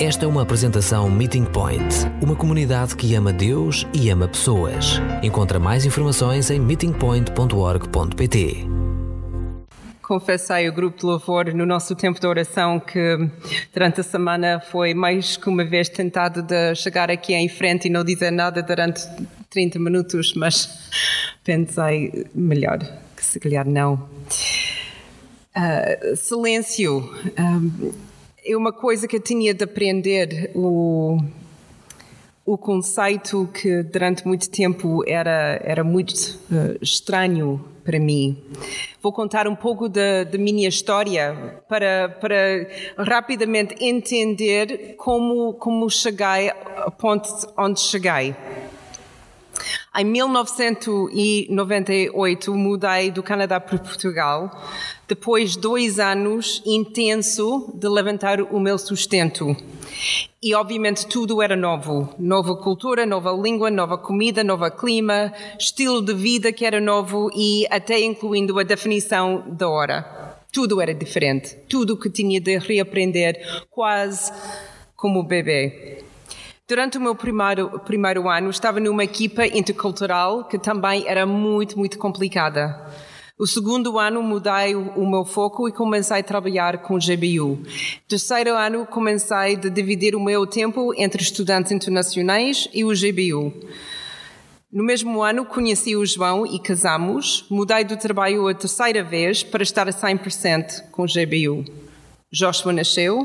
Esta é uma apresentação Meeting Point, uma comunidade que ama Deus e ama pessoas. Encontra mais informações em meetingpoint.org.pt. Confessei o grupo de louvor no nosso tempo de oração que durante a semana foi mais que uma vez tentado de chegar aqui em frente e não dizer nada durante 30 minutos, mas pensei melhor que se calhar não. Uh, silêncio. Um, é uma coisa que eu tinha de aprender o o conceito que durante muito tempo era era muito uh, estranho para mim. Vou contar um pouco da, da minha história para para rapidamente entender como como cheguei ao ponto onde cheguei. Em 1998 mudei do Canadá para Portugal, depois de dois anos intenso de levantar o meu sustento. E obviamente tudo era novo, nova cultura, nova língua, nova comida, novo clima, estilo de vida que era novo e até incluindo a definição da hora. Tudo era diferente, tudo que tinha de reaprender, quase como bebê. Durante o meu primeiro, primeiro ano, estava numa equipa intercultural que também era muito, muito complicada. O segundo ano mudei o meu foco e comecei a trabalhar com GBU. Terceiro ano comecei a dividir o meu tempo entre estudantes internacionais e o GBU. No mesmo ano conheci o João e casamos. Mudei do trabalho a terceira vez para estar a 100% com o GBU. Joshua nasceu,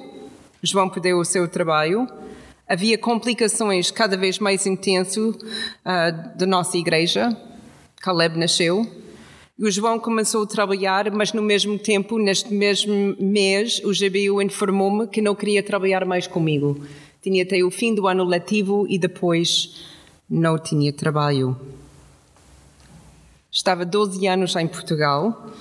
João perdeu o seu trabalho havia complicações cada vez mais intensas uh, da nossa igreja. Caleb nasceu. O João começou a trabalhar, mas no mesmo tempo, neste mesmo mês, o GBU informou-me que não queria trabalhar mais comigo. Tinha até o fim do ano letivo e depois não tinha trabalho. Estava 12 anos em Portugal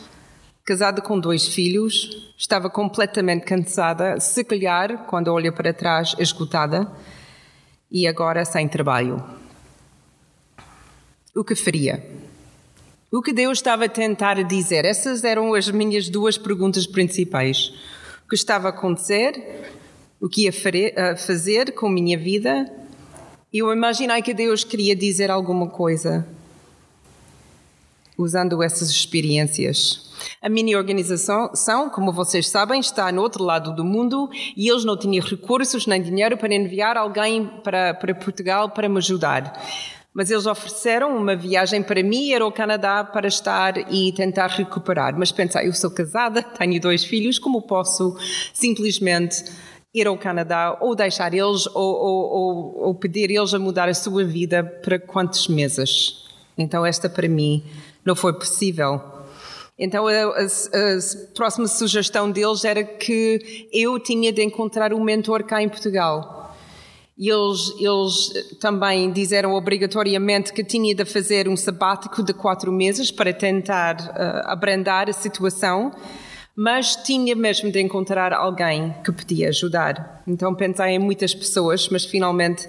casada com dois filhos, estava completamente cansada, se calhar, quando olho para trás, esgotada, e agora sem trabalho. O que faria? O que Deus estava a tentar dizer? Essas eram as minhas duas perguntas principais. O que estava a acontecer? O que ia fazer com minha vida? Eu imaginei que Deus queria dizer alguma coisa usando essas experiências. A minha organização, como vocês sabem, está no outro lado do mundo e eles não tinham recursos nem dinheiro para enviar alguém para, para Portugal para me ajudar. Mas eles ofereceram uma viagem para mim e ao Canadá para estar e tentar recuperar. Mas pensei, eu sou casada, tenho dois filhos, como posso simplesmente ir ao Canadá ou deixar eles ou, ou, ou, ou pedir eles a mudar a sua vida para quantos meses? Então esta para mim não foi possível. Então a, a, a, próxima sugestão deles era que eu tinha de encontrar um mentor cá em Portugal. Eles, eles também disseram obrigatoriamente que tinha de fazer um sabático de quatro meses para tentar uh, abrandar a situação, mas tinha mesmo de encontrar alguém que podia ajudar. Então pensei em muitas pessoas, mas finalmente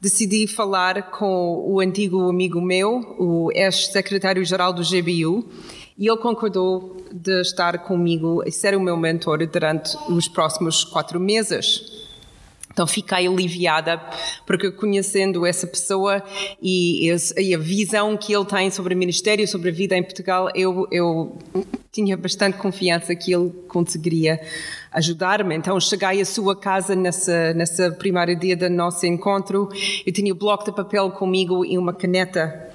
decidi falar com o antigo amigo meu, o ex-secretário-geral do GBU, e ele concordou de estar comigo e ser o meu mentor durante os próximos quatro meses. Então fiquei aliviada, porque conhecendo essa pessoa e, e, a visão que ele tem sobre o Ministério, sobre a vida em Portugal, eu, eu tinha bastante confiança que ele conseguiria ajudar-me. Então cheguei à sua casa nessa, nessa primeira dia do nosso encontro. Eu tinha o bloco de papel comigo e uma caneta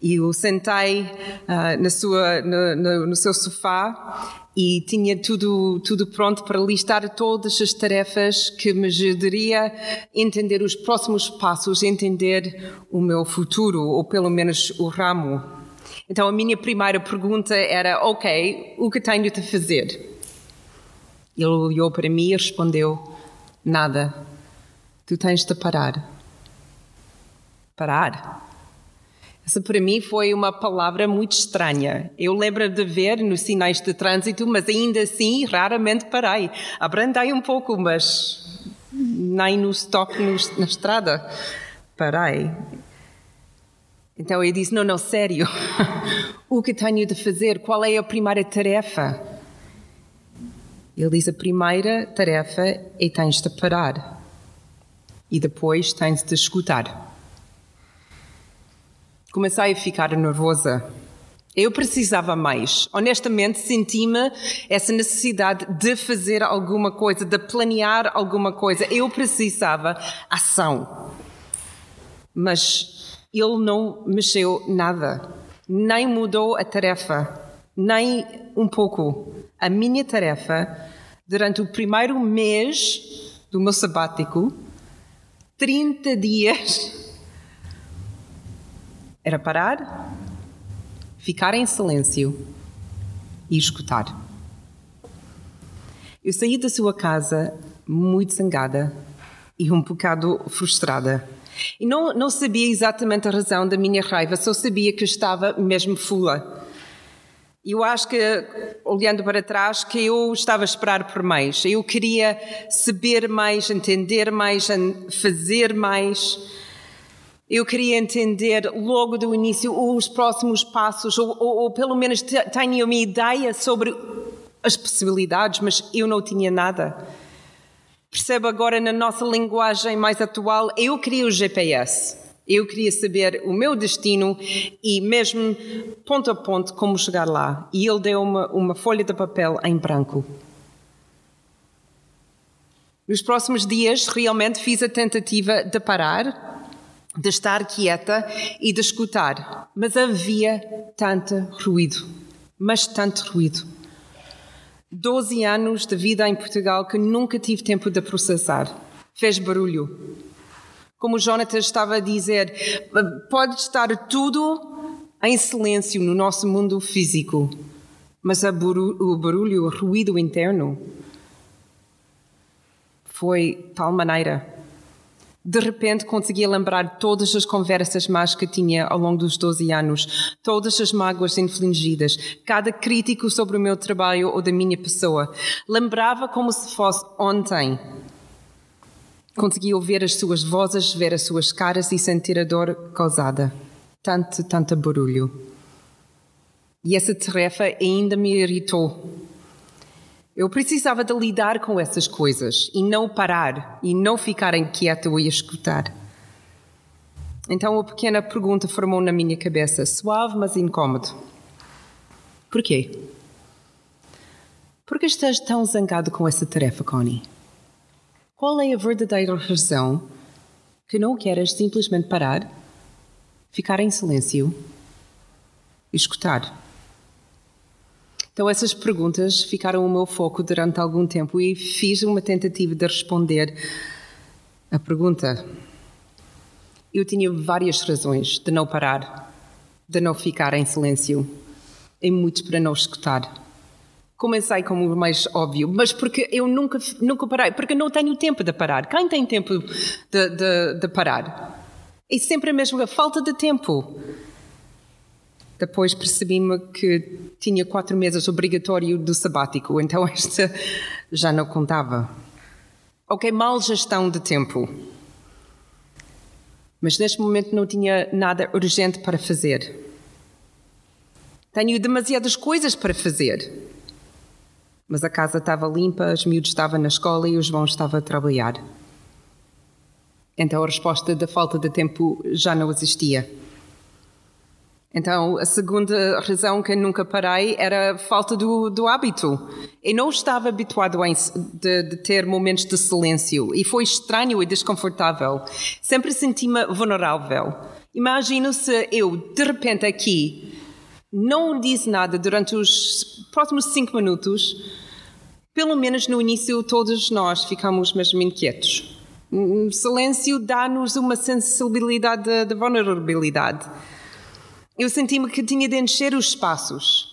e eu sentei uh, na sua, no, no, no, seu sofá e tinha tudo, tudo pronto para listar todas as tarefas que me ajudaria a entender os próximos passos, entender o meu futuro, ou pelo menos o ramo. Então a minha primeira pergunta era: Ok, o que tenho de fazer? Ele olhou para mim e respondeu: Nada. Tu tens de parar. Parar? Essa para mim foi uma palavra muito estranha. Eu lembro de ver nos sinais de trânsito, mas ainda assim raramente parei. Abrandei um pouco, mas nem no stop na estrada parei. Então eu disse: Não, não, sério. o que tenho de fazer? Qual é a primeira tarefa? Ele diz: A primeira tarefa é tens de parar. e depois tens de escutar. Comecei a ficar nervosa. Eu precisava mais. Honestamente, senti-me essa necessidade de fazer alguma coisa, de planear alguma coisa. Eu precisava ação. Mas ele não mexeu nada, nem mudou a tarefa, nem um pouco. A minha tarefa, durante o primeiro mês do meu sabático, 30 dias, era parar, ficar em silêncio e escutar. Eu saí da sua casa muito zangada e um bocado frustrada. E não, não sabia exatamente a razão da minha raiva, só sabia que estava mesmo fula. Eu acho que, olhando para trás, que eu estava a esperar por mais. Eu queria saber mais, entender mais, fazer mais. Eu queria entender logo do início os próximos passos, ou, ou, ou pelo menos tenho uma ideia sobre as possibilidades, mas eu não tinha nada. Percebo agora na nossa linguagem mais atual, eu queria o GPS. Eu queria saber o meu destino e mesmo ponto a ponto como chegar lá. E ele deu uma, uma folha de papel em branco. Nos próximos dias, realmente fiz a tentativa de parar, de estar quieta e de escutar. Mas havia tanto ruído, mas tanto ruído. 12 anos de vida em Portugal que nunca tive tempo de processar. Fez barulho. Como o Jonathan estava a dizer, pode estar tudo em silêncio no nosso mundo físico, mas o barulho, o ruído interno foi tal maneira de repente conseguia lembrar todas as conversas más que tinha ao longo dos 12 anos, todas as mágoas infligidas, cada crítico sobre o meu trabalho ou da minha pessoa. Lembrava como se fosse ontem. Conseguia ouvir as suas vozes, ver as suas caras e sentir a dor causada. Tanto, tanto barulho. E essa tarefa ainda me irritou eu precisava de lidar com essas coisas e não parar e não ficar inquieto e escutar. Então a pequena pergunta formou na minha cabeça, suave mas incômodo. Porquê? Por que estás tão zangado com essa tarefa, Connie? Qual é a verdadeira razão que não queres simplesmente parar, ficar em silêncio escutar? Então, essas perguntas ficaram o meu foco durante algum tempo e fiz uma tentativa de responder a pergunta. Eu tinha várias razões de não parar, de não ficar em silêncio, e muitos para não escutar. Comecei como o mais óbvio, mas porque eu nunca, nunca parei, porque não tenho tempo de parar. Quem tem tempo de, de, de parar? É sempre a mesma falta de tempo. Depois percebi-me que tinha quatro meses obrigatório do sabático, então esta já não contava. Ok, mal gestão de tempo. Mas neste momento não tinha nada urgente para fazer. Tenho demasiadas coisas para fazer. Mas a casa estava limpa, os miúdos estavam na escola e o João estava a trabalhar. Então a resposta da falta de tempo já não existia. Então, a segunda razão que nunca parei era a falta do, do hábito. Eu não estava habituado a de, de, ter momentos de silêncio e foi estranho e desconfortável. Sempre senti-me vulnerável. Imagino se eu, de repente, aqui, não disse nada durante os próximos cinco minutos, pelo menos no início todos nós ficamos mesmo inquietos. O silêncio dá-nos uma sensibilidade de, de vulnerabilidade eu senti-me que tinha de encher os espaços.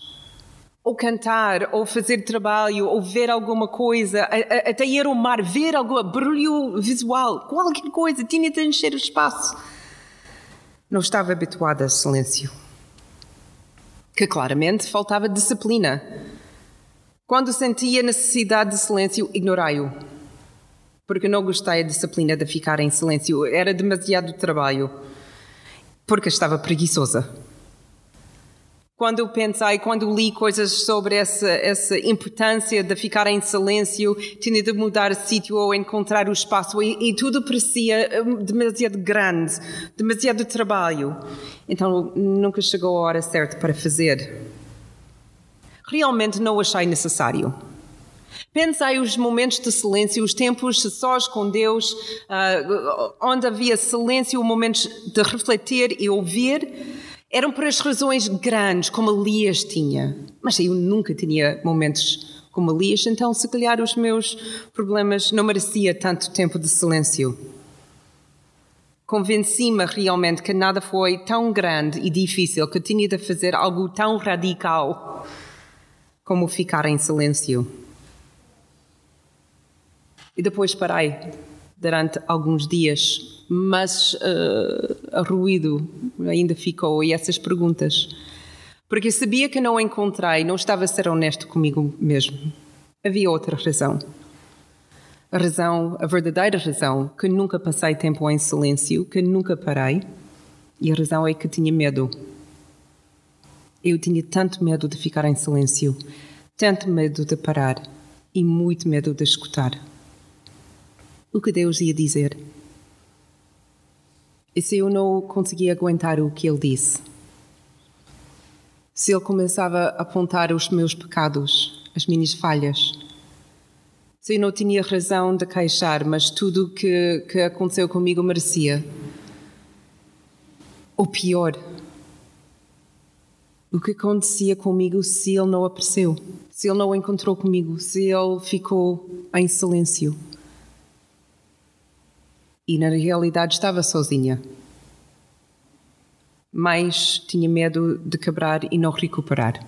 Ou cantar, ou fazer trabalho, ou ver alguma coisa, até ir ao mar, ver algum barulho visual, qualquer coisa, tinha de encher o espaço. Não estava habituada a silêncio. Que claramente faltava disciplina. Quando sentia necessidade de silêncio, ignorai-o. Porque não gostei da disciplina de ficar em silêncio. Era demasiado trabalho. Porque estava preguiçosa. Quando eu pensei, quando li coisas sobre essa, essa importância de ficar em silêncio, tinha de mudar de sítio ou encontrar o espaço, e, e, tudo parecia hum, demasiado grande, demasiado trabalho. Então nunca chegou a hora certa para fazer. Realmente não achei necessário. Pensei os momentos de silêncio, os tempos sós com Deus, uh, onde havia silêncio, momentos de refletir e ouvir eram por as razões grandes, como Elias tinha. Mas eu nunca tinha momentos como Elias, então se calhar os meus problemas não merecia tanto tempo de silêncio. Convenci-me realmente que nada foi tão grande e difícil que tinha de fazer algo tão radical como ficar em silêncio. E depois parei durante alguns dias mas uh, ruído ainda ficou e essas perguntas. Porque eu sabia que não encontrei, não estava a ser honesto comigo mesmo. Havia outra razão. A razão, a verdadeira razão, que nunca passei tempo em silêncio, que nunca parei, e a razão é que tinha medo. Eu tinha tanto medo de ficar em silêncio, tanto medo de parar e muito medo de escutar. O que Deus ia dizer? E se eu não conseguia aguentar o que ele disse? Se ele começava a apontar os meus pecados, as minhas falhas? Se eu não tinha razão de queixar, mas tudo o que, que aconteceu comigo merecia? Ou pior, o que acontecia comigo se ele não apareceu? Se ele não encontrou comigo? Se ele ficou em silêncio? E na realidade estava sozinha. Mas tinha medo de quebrar e não recuperar,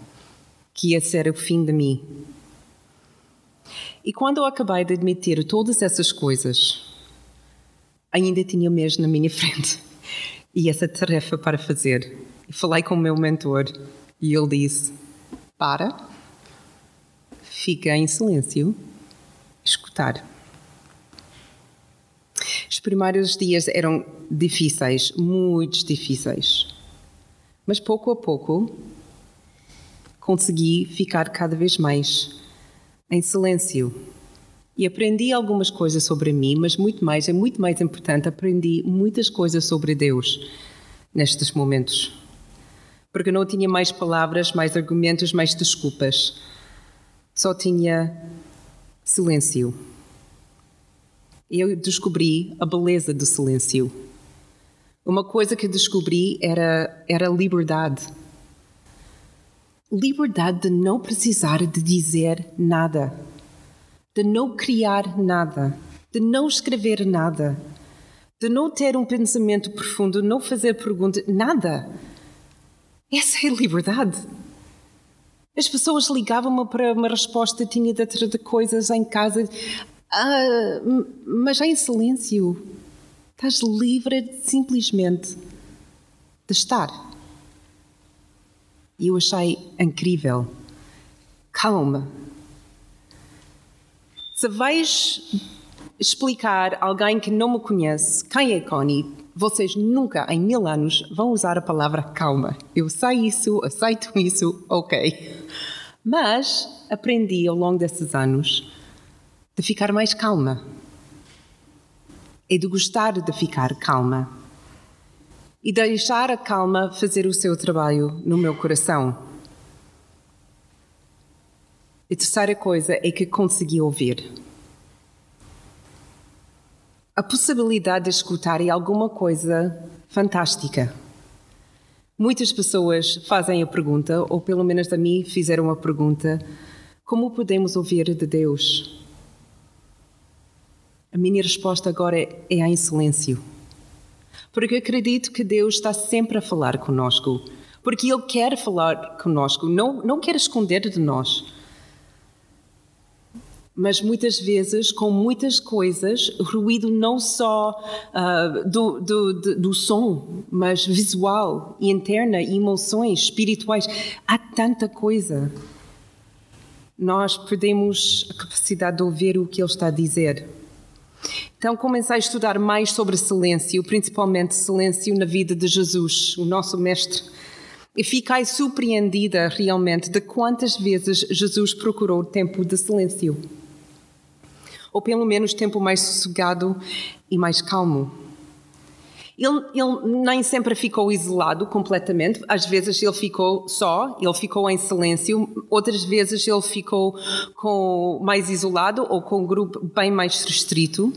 que ia ser o fim de mim. E quando eu acabei de admitir todas essas coisas, ainda tinha o mês na minha frente e essa tarefa para fazer. Falei com o meu mentor e ele disse: Para, fica em silêncio, escutar. Os primeiros dias eram difíceis, muito difíceis. Mas pouco a pouco consegui ficar cada vez mais em silêncio. E aprendi algumas coisas sobre mim, mas muito mais, é muito mais importante, aprendi muitas coisas sobre Deus nestes momentos. Porque não tinha mais palavras, mais argumentos, mais desculpas. Só tinha silêncio eu descobri a beleza do silêncio. Uma coisa que descobri era, era liberdade. Liberdade de não precisar de dizer nada, de não criar nada, de não escrever nada, de não ter um pensamento profundo, não fazer perguntas, nada. Essa é a liberdade. As pessoas ligavam-me para uma resposta, tinha de ter de coisas em casa. Ah, mas já em silêncio. Estás livre simplesmente de estar. E eu achei incrível. Calma. Se vais explicar a alguém que não me conhece quem é Connie, vocês nunca em mil anos vão usar a palavra calma. Eu sei isso, aceito isso, ok. Mas aprendi ao longo desses anos de ficar mais calma. É de gostar de ficar calma. E deixar a calma fazer o seu trabalho no meu coração. A terceira coisa é que consegui ouvir. A possibilidade de escutar é alguma coisa fantástica. Muitas pessoas fazem a pergunta, ou pelo menos a mim fizeram a pergunta: como podemos ouvir de Deus? A minha resposta agora é, é em silêncio. Porque eu acredito que Deus está sempre a falar conosco. Porque Ele quer falar conosco, não, não quer esconder de nós. Mas muitas vezes, com muitas coisas, ruído não só uh, do, do, do, do som, mas visual e interna, e emoções espirituais. Há tanta coisa. Nós perdemos a capacidade de ouvir o que Ele está a dizer. Então comecei a estudar mais sobre silêncio, principalmente silêncio na vida de Jesus, o nosso mestre. E fiquei surpreendida realmente de quantas vezes Jesus procurou tempo de silêncio. Ou pelo menos tempo mais sossegado e mais calmo. Ele, ele, nem sempre ficou isolado completamente. Às vezes ele ficou só, ele ficou em silêncio. Outras vezes ele ficou com, mais isolado ou com um grupo bem mais restrito.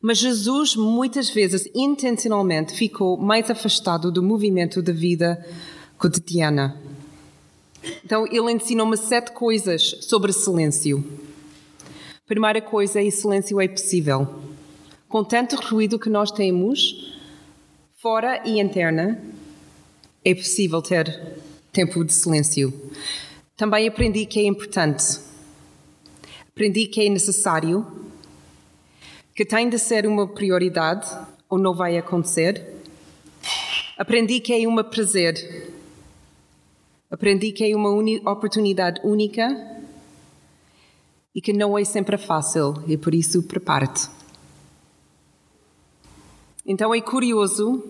Mas Jesus, muitas vezes, intencionalmente, ficou mais afastado do movimento da vida cotidiana. Então, ele ensinou-me sete coisas sobre silêncio. Primeira coisa, é silêncio é possível. Com tanto ruído que nós temos, fora e interna, é possível ter tempo de silêncio. Também aprendi que é importante. Aprendi que é necessário, que tem de ser uma prioridade ou não vai acontecer. Aprendi que é um prazer Aprendi que é uma oportunidade única e que não é sempre fácil e por isso prepare-te. Então é curioso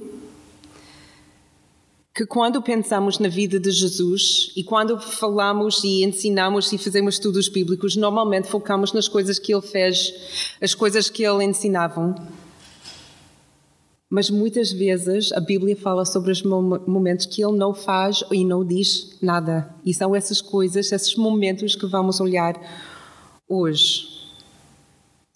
que quando pensamos na vida de Jesus e quando falamos e ensinamos e fazemos estudos bíblicos, normalmente focamos nas coisas que ele fez, as coisas que ele ensinava. Mas muitas vezes a Bíblia fala sobre os momentos que ele não faz e não diz nada. E são essas coisas, esses momentos que vamos olhar hoje.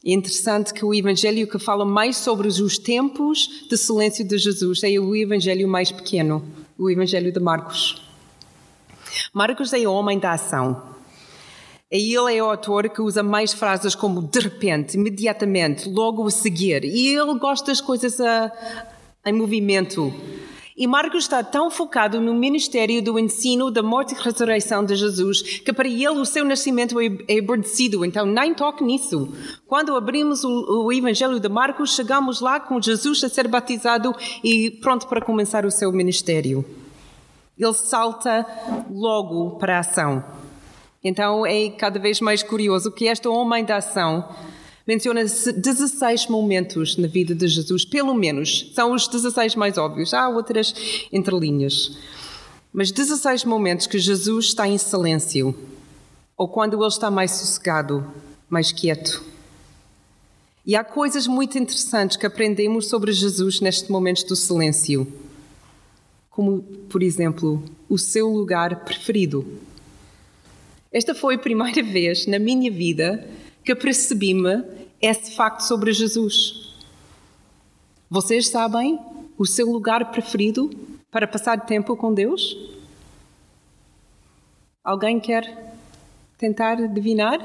É interessante que o evangelho que fala mais sobre os tempos de silêncio de Jesus é o evangelho mais pequeno, o evangelho de Marcos. Marcos é o homem da ação. E ele é o autor que usa mais frases como de repente, imediatamente, logo a seguir. E ele gosta das coisas a, em movimento. E Marcos está tão focado no ministério do ensino da morte e ressurreição de Jesus que para ele o seu nascimento é, aborrecido, então nem toque nisso. Quando abrimos o, o Evangelho de Marcos, chegamos lá com Jesus a ser batizado e pronto para começar o seu ministério. Ele salta logo para a ação. Então é cada vez mais curioso que esta homem da ação menciona 16 momentos na vida de Jesus, pelo menos. São os 16 mais óbvios. Há outras entrelinhas. Mas 16 momentos que Jesus está em silêncio, ou quando ele está mais sossegado, mais quieto. E há coisas muito interessantes que aprendemos sobre Jesus nestes momentos do silêncio. Como, por exemplo, o seu lugar preferido. Esta foi a primeira vez na minha vida que percebi-me esse facto sobre Jesus. Vocês sabem o seu lugar preferido para passar tempo com Deus? Alguém quer tentar adivinhar?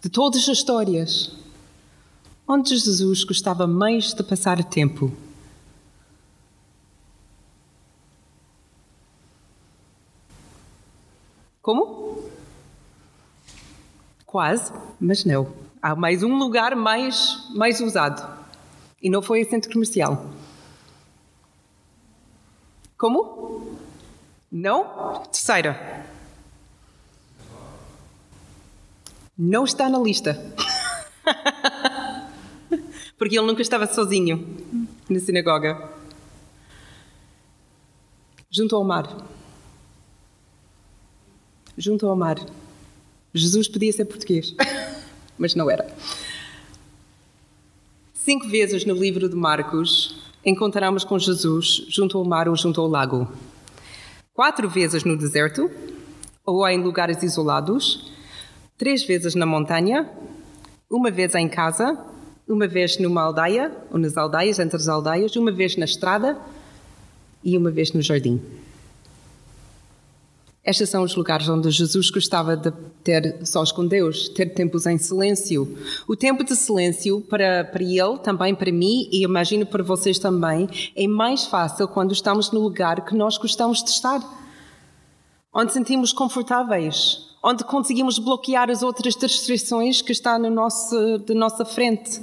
De todas as histórias, onde Jesus gostava mais de passar tempo? Como? Quase, mas não. Há mais um lugar mais, mais usado. E não foi o centro comercial. Como? Não? Terceira. Não está na lista. Porque ele nunca estava sozinho na sinagoga. Junto ao mar junto ao mar. Jesus podia ser português, mas não era. Cinco vezes no livro de Marcos encontramos com Jesus junto ao mar ou junto ao lago. Quatro vezes no deserto ou em lugares isolados. Três vezes na montanha. Uma vez em casa. Uma vez numa aldeia ou nas aldeias, entre as aldeias. Uma vez na estrada e uma vez no jardim. Estes são os lugares onde Jesus gostava de ter sós com Deus, ter tempos em silêncio. O tempo de silêncio, para, para ele, também para mim, e imagino para vocês também, é mais fácil quando estamos no lugar que nós gostamos de estar. Onde sentimos confortáveis, onde conseguimos bloquear as outras distrações que estão no nosso, de nossa frente.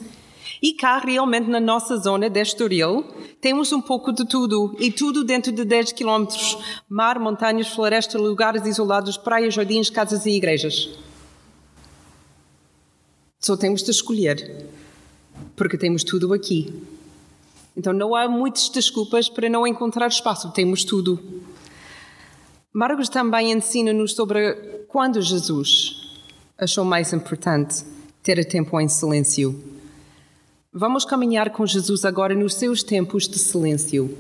E cá, realmente, na nossa zona de Estoril, temos um pouco de tudo, e tudo dentro de 10 quilómetros. Mar, montanhas, floresta, lugares isolados, praias, jardins, casas e igrejas. Só temos de escolher, porque temos tudo aqui. Então não há muitas desculpas para não encontrar espaço, temos tudo. Marcos também ensina-nos sobre quando Jesus achou mais importante ter tempo em silêncio. Vamos caminhar com Jesus agora nos seus tempos de silêncio.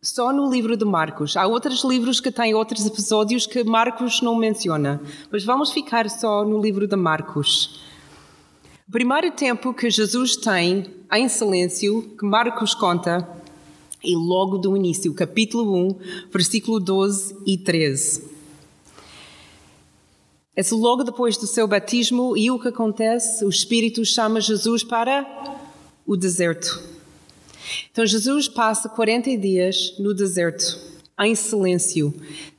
Só no livro de Marcos. Há outros livros que têm outros episódios que Marcos não menciona, mas vamos ficar só no livro de Marcos. O primeiro tempo que Jesus tem em silêncio, que Marcos conta, é logo do início, capítulo 1, versículo 12 e 13. É logo depois do seu batismo e o que acontece? O Espírito chama Jesus para o deserto. Então Jesus passa 40 dias no deserto, em silêncio,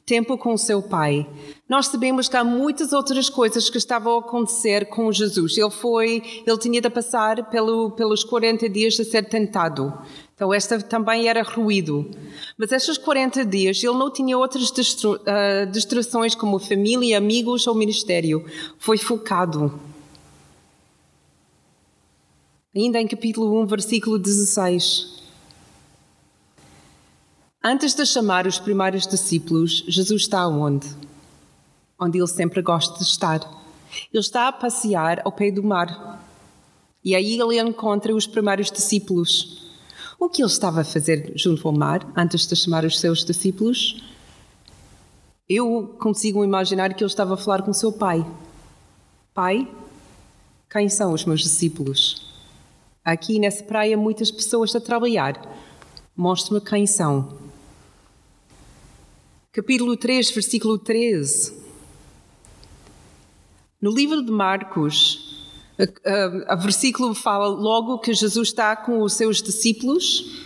tempo com seu pai. Nós sabemos que há muitas outras coisas que estavam a acontecer com Jesus. Ele foi, ele tinha de passar pelo, pelos 40 dias a ser tentado. Então esta também era ruído. Mas estes 40 dias ele não tinha outras uh, distrações como família, amigos ou ministério. Foi focado. Ainda em capítulo 1, versículo 16. Antes de chamar os primeiros discípulos, Jesus está onde? Onde ele sempre gosta de estar. Ele está a passear ao pé do mar. E aí ele encontra os primeiros discípulos. O que ele estava a fazer junto ao mar antes de chamar os seus discípulos? Eu consigo imaginar que ele estava a falar com seu pai. Pai, quem são os meus discípulos? Aqui nessa praia, muitas pessoas a trabalhar. Mostre-me quem são capítulo 3, versículo 13. No livro de Marcos, a, a, a, versículo fala logo que Jesus está com os seus discípulos,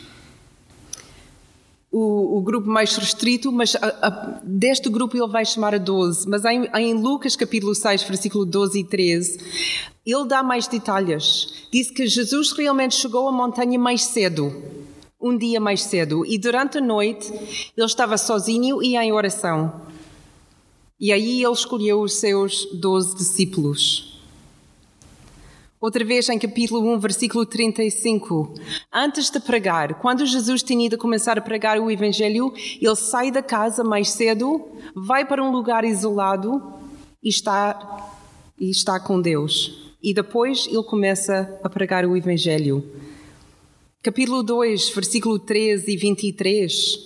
o, o grupo mais restrito, mas a, deste grupo ele vai chamar a 12. Mas em, em, Lucas capítulo 6, versículo 12 e 13, ele dá mais detalhes. Diz que Jesus realmente chegou à montanha mais cedo um dia mais cedo e durante a noite ele estava sozinho e em oração. E aí ele escolheu os seus doze discípulos. Outra vez em capítulo 1, versículo 35. Antes de pregar, quando Jesus tinha de começar a pregar o Evangelho, ele sai da casa mais cedo, vai para um lugar isolado e está, e está com Deus. E depois ele começa a pregar o Evangelho capítulo 2, versículo 13 e 23.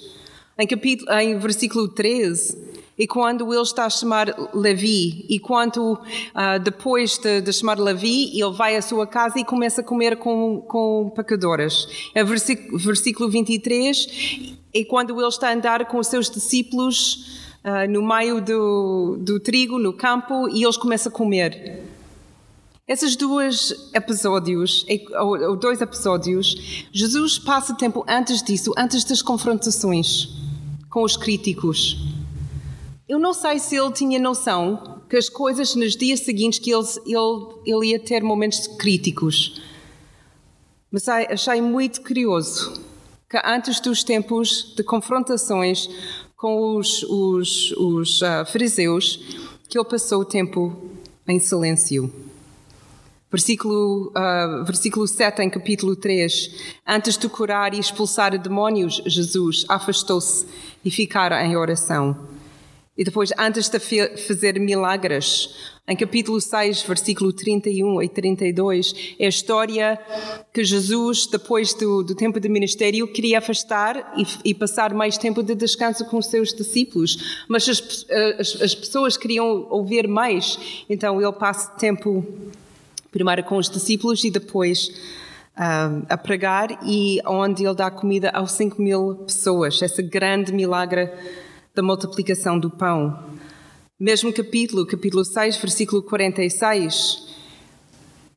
Em, capítulo, em versículo 13, e quando ele está a chamar Levi, e quando uh, depois de, de, chamar Levi, ele vai à sua casa e começa a comer com, com pecadoras. É versículo, versículo 23, e quando ele está a andar com os seus discípulos uh, no meio do, do trigo, no campo, e eles começam a comer. Esses dois episódios, ou dois episódios, Jesus passa tempo antes disso, antes das confrontações com os críticos. Eu não sei se ele tinha noção que as coisas nos dias seguintes que ele, ele, ele ia ter momentos críticos. Mas achei muito curioso que antes dos tempos de confrontações com os, os, os uh, fariseus, que ele passou o tempo em silêncio. Versículo, uh, versículo 7 em capítulo 3. Antes de curar e expulsar demónios, Jesus afastou-se e ficar em oração. E depois, antes de fazer milagres, em capítulo 6, versículo 31 e 32, é a história que Jesus, depois do, do tempo de ministério, queria afastar e, e, passar mais tempo de descanso com os seus discípulos. Mas as, as, as pessoas queriam ouvir mais, então ele passa tempo primeiro com os discípulos e depois uh, a pregar e onde ele dá comida aos 5 mil pessoas, esse grande milagre da multiplicação do pão. Mesmo capítulo, capítulo 6, versículo 46,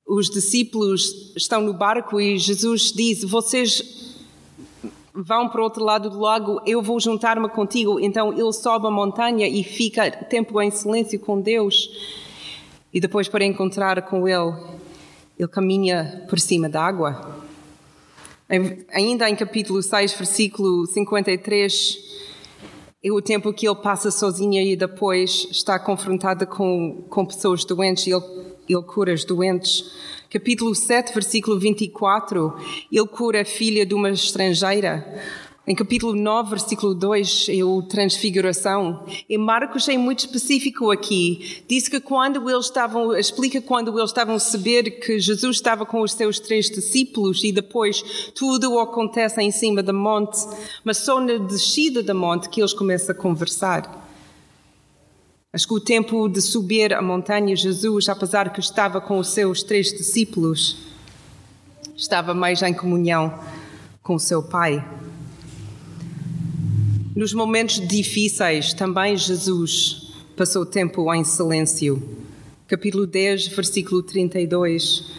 os discípulos estão no barco e Jesus diz: Vocês vão para o outro lado do lago, eu vou juntar-me contigo. Então ele sobe a montanha e fica tempo em silêncio com Deus. E depois, para encontrar com Ele, ele caminha por cima da água. Ainda em capítulo 6, versículo 53, é o tempo que ele passa sozinho e depois está confrontado com, com pessoas doentes e ele ele cura os doentes. Capítulo 7, versículo 24, ele cura a filha de uma estrangeira. Em capítulo 9, versículo 2, é o transfiguração. E Marcos é muito específico aqui. Diz que quando eles estavam, explica quando eles estavam a saber que Jesus estava com os seus três discípulos e depois tudo acontece em cima do monte, mas só na descida do monte que eles começam a conversar. Acho que o tempo de subir a montanha, Jesus, apesar que estava com os seus três discípulos, estava mais em comunhão com o seu Pai. Nos momentos difíceis, também Jesus passou tempo em silêncio. Capítulo 10, versículo 32.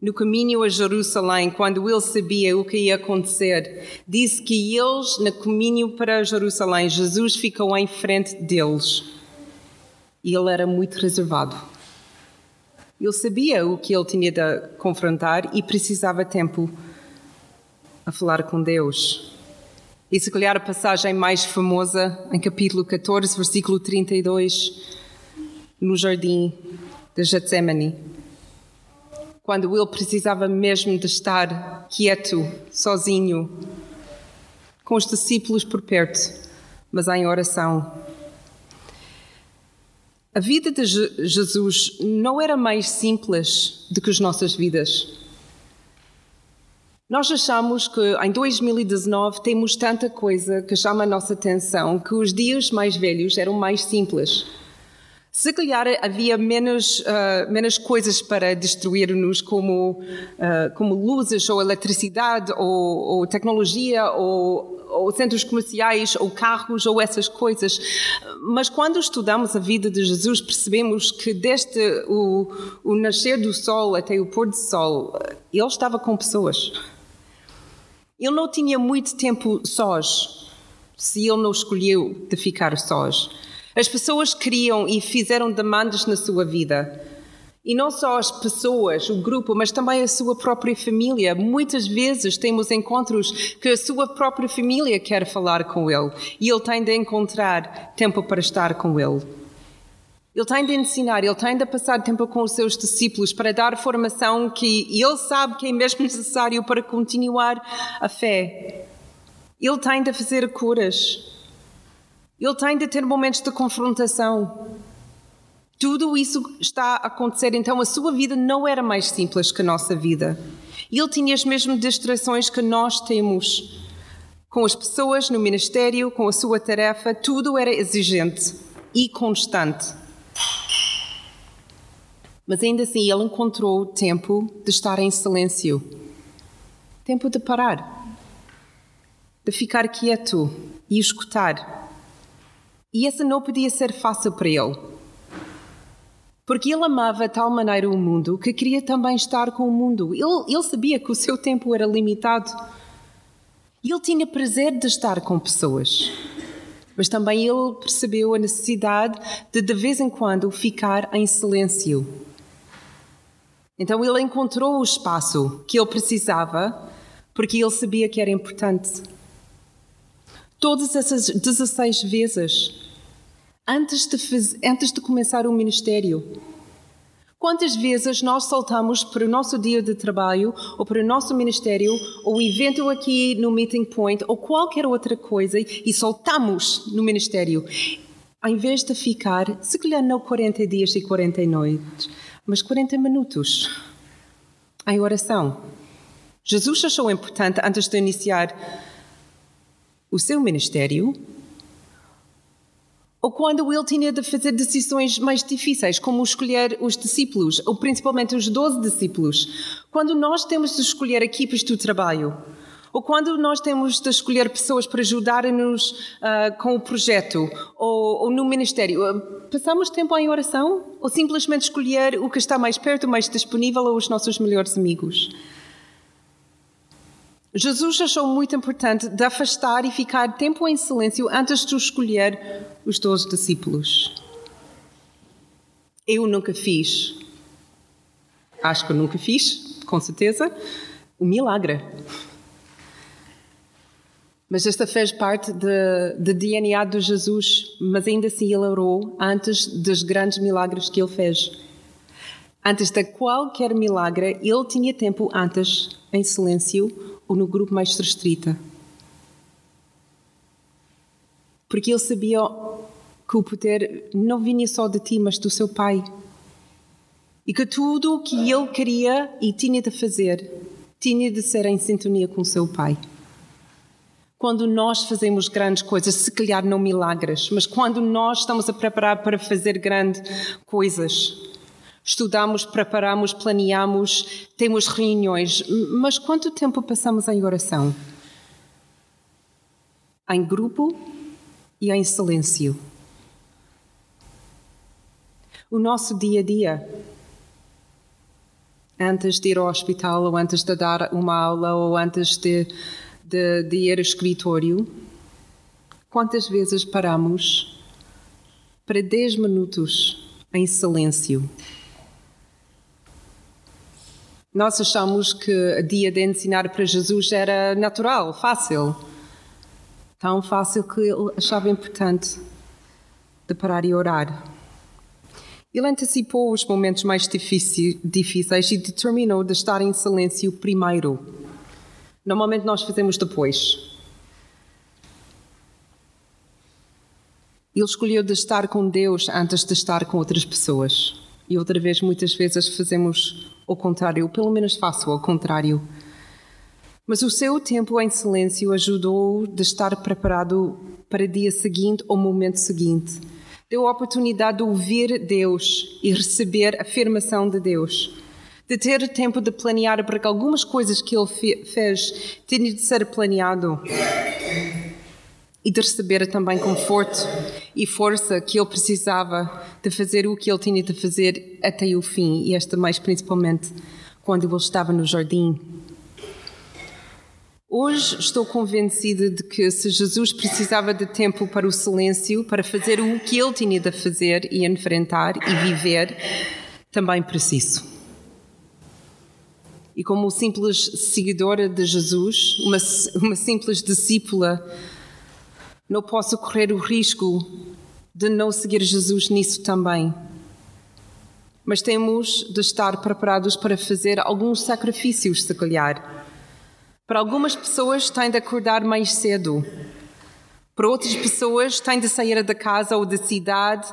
No caminho a Jerusalém, quando ele sabia o que ia acontecer, disse que eles, no caminho para Jerusalém, Jesus ficou em frente deles. E ele era muito reservado. Ele sabia o que ele tinha de confrontar e precisava tempo a falar com Deus. E se calhar a passagem mais famosa, em capítulo 14, versículo 32, no jardim de Getsemane, quando ele precisava mesmo de estar quieto, sozinho, com os discípulos por perto, mas em oração. A vida de Jesus não era mais simples do que as nossas vidas. Nós achamos que em 2019 temos tanta coisa que chama a nossa atenção que os dias mais velhos eram mais simples. Se calhar havia menos, uh, menos coisas para destruir-nos, como, uh, como luzes, ou eletricidade, ou, ou tecnologia, ou, ou, centros comerciais, ou carros, ou essas coisas. Mas quando estudamos a vida de Jesus, percebemos que desde o, o nascer do sol até o pôr do sol, ele estava com pessoas. Ele não tinha muito tempo sós, se ele não escolheu de ficar sós. As pessoas queriam e fizeram demandas na sua vida. E não só as pessoas, o grupo, mas também a sua própria família. Muitas vezes temos encontros que a sua própria família quer falar com ele e ele tem de encontrar tempo para estar com ele. Ele tem de ensinar, ele tem de passar tempo com os seus discípulos para dar formação que ele sabe que é mesmo necessário para continuar a fé. Ele tem de fazer curas. Ele tem de ter momentos de confrontação. Tudo isso está a acontecer, então a sua vida não era mais simples que a nossa vida. Ele tinha as mesmas distrações que nós temos. Com as pessoas no ministério, com a sua tarefa, tudo era exigente e constante. Mas ainda assim, ele encontrou tempo de estar em silêncio, tempo de parar, de ficar quieto e escutar. E essa não podia ser fácil para ele. Porque ele amava de tal maneira o mundo que queria também estar com o mundo. Ele, ele sabia que o seu tempo era limitado. E ele tinha prazer de estar com pessoas. Mas também ele percebeu a necessidade de, de vez em quando, ficar em silêncio então ele encontrou o espaço que ele precisava porque ele sabia que era importante. Todas essas 16 vezes, antes de, antes de começar o ministério, Quantas vezes nós saltamos para o nosso dia de trabalho, ou para o nosso ministério, ou evento aqui no Meeting Point, ou qualquer outra coisa, e saltamos no ministério, em vez de ficar, se calhar não 40 dias e 40 noites, mas 40 minutos em oração. Jesus achou importante, antes de iniciar o seu ministério, ou quando ele tinha de fazer decisões mais difíceis, como escolher os discípulos, ou principalmente os 12 discípulos. Quando nós temos de escolher equipes do trabalho, ou quando nós temos de escolher pessoas para ajudar-nos uh, com o projeto ou, ou no ministério, uh, passamos tempo em oração? Ou simplesmente escolher o que está mais perto, mais disponível ou os nossos melhores amigos? Jesus achou muito importante de afastar e ficar tempo em silêncio antes de escolher os doze discípulos. Eu nunca fiz, acho que eu nunca fiz, com certeza, o milagre. Mas esta fez parte do DNA de Jesus, mas ainda assim ele orou antes dos grandes milagres que ele fez. Antes de qualquer milagre, ele tinha tempo antes em silêncio ou no grupo mais restrito. Porque ele sabia que o poder não vinha só de ti, mas do seu pai. E que tudo o que ele queria e tinha de fazer tinha de ser em sintonia com o seu pai. Quando nós fazemos grandes coisas, se calhar não milagres, mas quando nós estamos a preparar para fazer grandes coisas, estudamos, preparamos, planeamos, temos reuniões, mas quanto tempo passamos em oração? Em grupo e em silêncio. O nosso dia a dia, antes de ir ao hospital, ou antes de dar uma aula, ou antes de, de, de ir ao escritório, quantas vezes paramos para 10 minutos em silêncio? Nós achamos que o dia de ensinar para Jesus era natural, fácil. Tão fácil que ele achava importante de parar e orar. Ele antecipou os momentos mais difíceis e determinou de estar em silêncio primeiro. Normalmente nós fazemos depois. Ele escolheu de estar com Deus antes de estar com outras pessoas. E outra vez, muitas vezes fazemos o contrário, ou pelo menos faço o contrário. Mas o seu tempo em silêncio ajudou de estar preparado para o dia seguinte ou momento seguinte. Deu a oportunidade de ouvir Deus e receber a afirmação de Deus. De ter tempo de planear para que algumas coisas que ele fez tenham de ser planeado e de receber também conforto e força que ele precisava de fazer o que ele tinha de fazer até o fim, e esta mais principalmente quando ele estava no jardim. Hoje estou convencida de que se Jesus precisava de tempo para o silêncio, para fazer o que ele tinha de fazer e enfrentar e viver, também preciso. E como simples seguidora de Jesus, uma, uma simples discípula não posso correr o risco de não seguir Jesus nisso também. Mas temos de estar preparados para fazer alguns sacrifícios, se calhar. Para algumas pessoas, têm de acordar mais cedo. Para outras pessoas, têm de sair da casa ou da cidade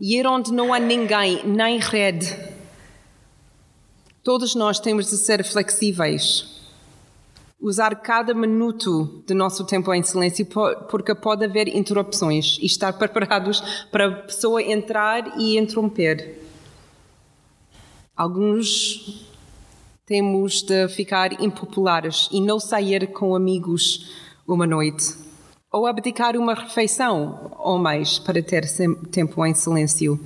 e ir onde não há ninguém, nem rede. Todos nós temos de ser flexíveis usar cada minuto do nosso tempo em silêncio, porque pode haver interrupções e estar preparados para a pessoa entrar e interromper. Alguns temos de ficar impopulares e não sair com amigos uma noite, ou abdicar uma refeição ou mais para ter tempo em silêncio.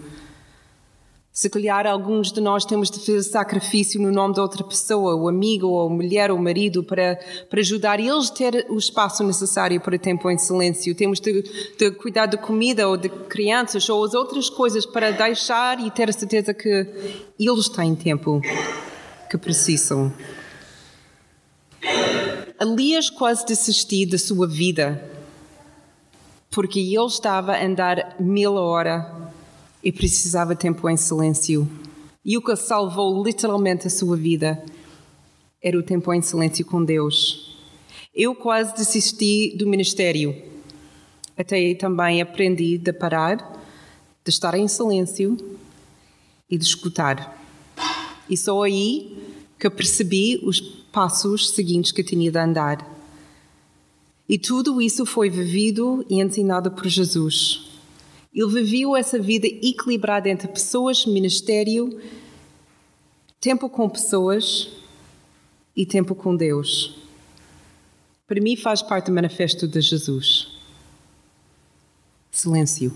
Se calhar alguns de nós temos de fazer sacrifício no nome de outra pessoa, o amigo, ou mulher, ou marido, para, para ajudar eles a ter o espaço necessário para tempo em silêncio. Temos de, de cuidar de comida ou de crianças ou as outras coisas para deixar e ter a certeza que eles têm tempo que precisam. Elias quase desistiu da sua vida porque ele estava a andar mil a hora e precisava tempo em silêncio. E o que salvou literalmente a sua vida era o tempo em silêncio com Deus. Eu quase desisti do ministério. Até aí também aprendi de parar, de estar em silêncio e de escutar. E só aí que percebi os passos seguintes que tinha de andar. E tudo isso foi vivido e ensinado por Jesus. Ele viveu essa vida equilibrada entre pessoas, ministério, tempo com pessoas e tempo com Deus. Para mim faz parte do manifesto de Jesus. Silêncio.